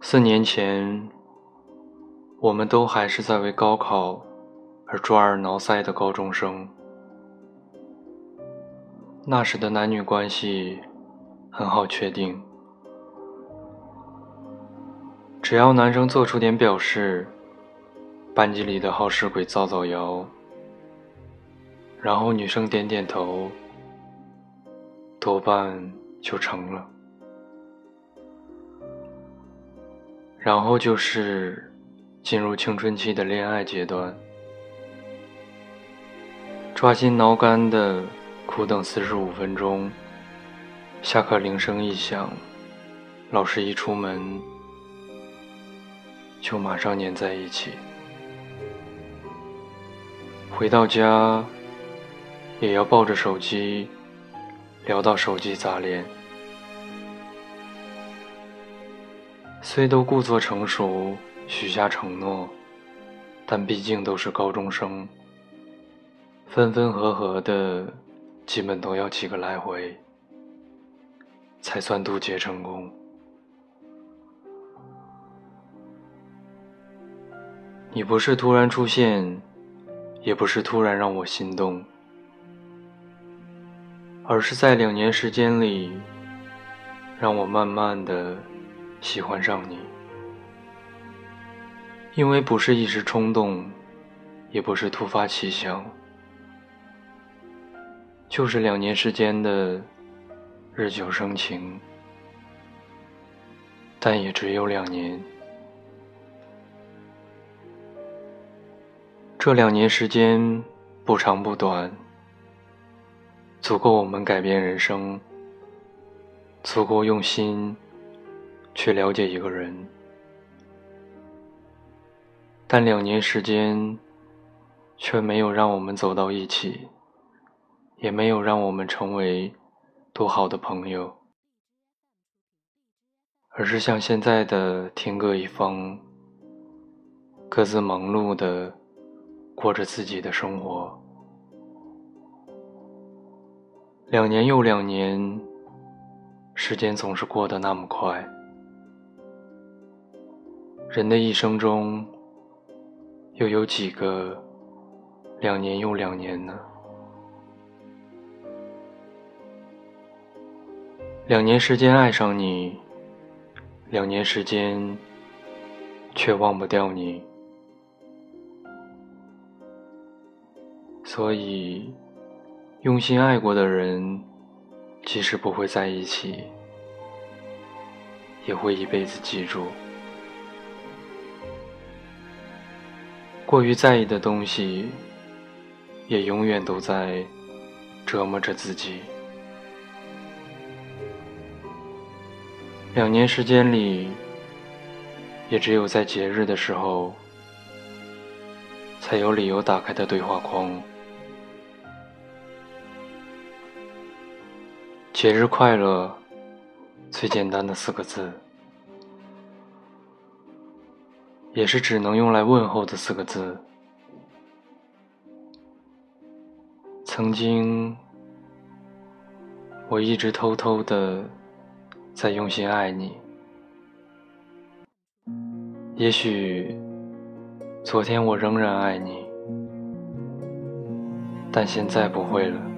四年前，我们都还是在为高考而抓耳挠腮的高中生。那时的男女关系很好确定，只要男生做出点表示，班级里的好事鬼造造谣，然后女生点点头，多半就成了。然后就是进入青春期的恋爱阶段，抓心挠肝的苦等四十五分钟，下课铃声一响，老师一出门，就马上粘在一起。回到家，也要抱着手机，聊到手机砸脸。虽都故作成熟，许下承诺，但毕竟都是高中生，分分合合的，基本都要几个来回，才算渡劫成功。你不是突然出现，也不是突然让我心动，而是在两年时间里，让我慢慢的。喜欢上你，因为不是一时冲动，也不是突发奇想，就是两年时间的日久生情，但也只有两年。这两年时间不长不短，足够我们改变人生，足够用心。去了解一个人，但两年时间却没有让我们走到一起，也没有让我们成为多好的朋友，而是像现在的天各一方，各自忙碌的过着自己的生活。两年又两年，时间总是过得那么快。人的一生中，又有几个两年又两年呢？两年时间爱上你，两年时间却忘不掉你，所以用心爱过的人，即使不会在一起，也会一辈子记住。过于在意的东西，也永远都在折磨着自己。两年时间里，也只有在节日的时候，才有理由打开的对话框。节日快乐，最简单的四个字。也是只能用来问候的四个字。曾经，我一直偷偷的在用心爱你。也许，昨天我仍然爱你，但现在不会了。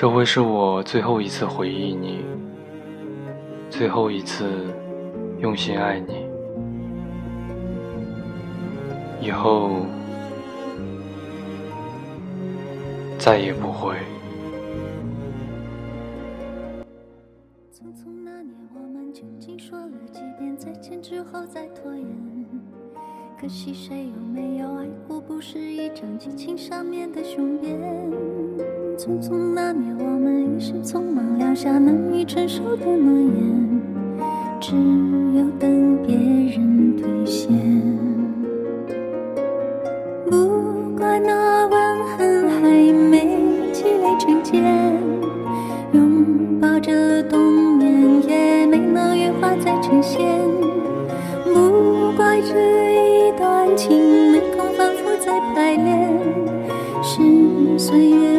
这会是我最后一次回忆你，最后一次。用心爱你，以后再也不会。匆匆那年，我们究竟说了几遍再见之后再拖延？可惜谁有没有爱过？不是一张激情上面的雄辩。匆匆那年，我们一时匆忙撂下难以承受的诺言。只有等别人兑现，不怪那吻痕还没积累成茧，拥抱着冬眠也没能羽化再成仙，不怪这一段情没空反复再排练。是岁月。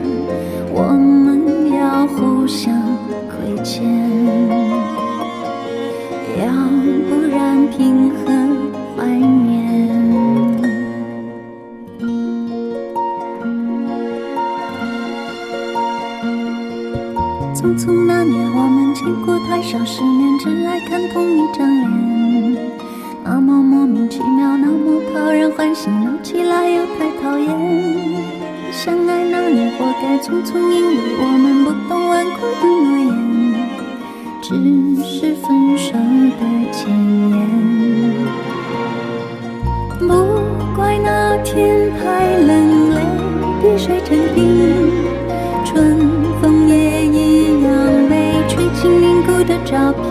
我们要互相亏欠，要不然凭何怀念？匆匆那年，我们见过太少世面，只爱看同一张脸。那么莫名其妙，那么讨人欢喜，闹起来又太讨厌。相爱那年，活该匆匆，因为我们不懂顽固的诺言，只是分手的前言。不怪那天太冷，泪滴水成冰，春风也一样被吹进凝固的照片。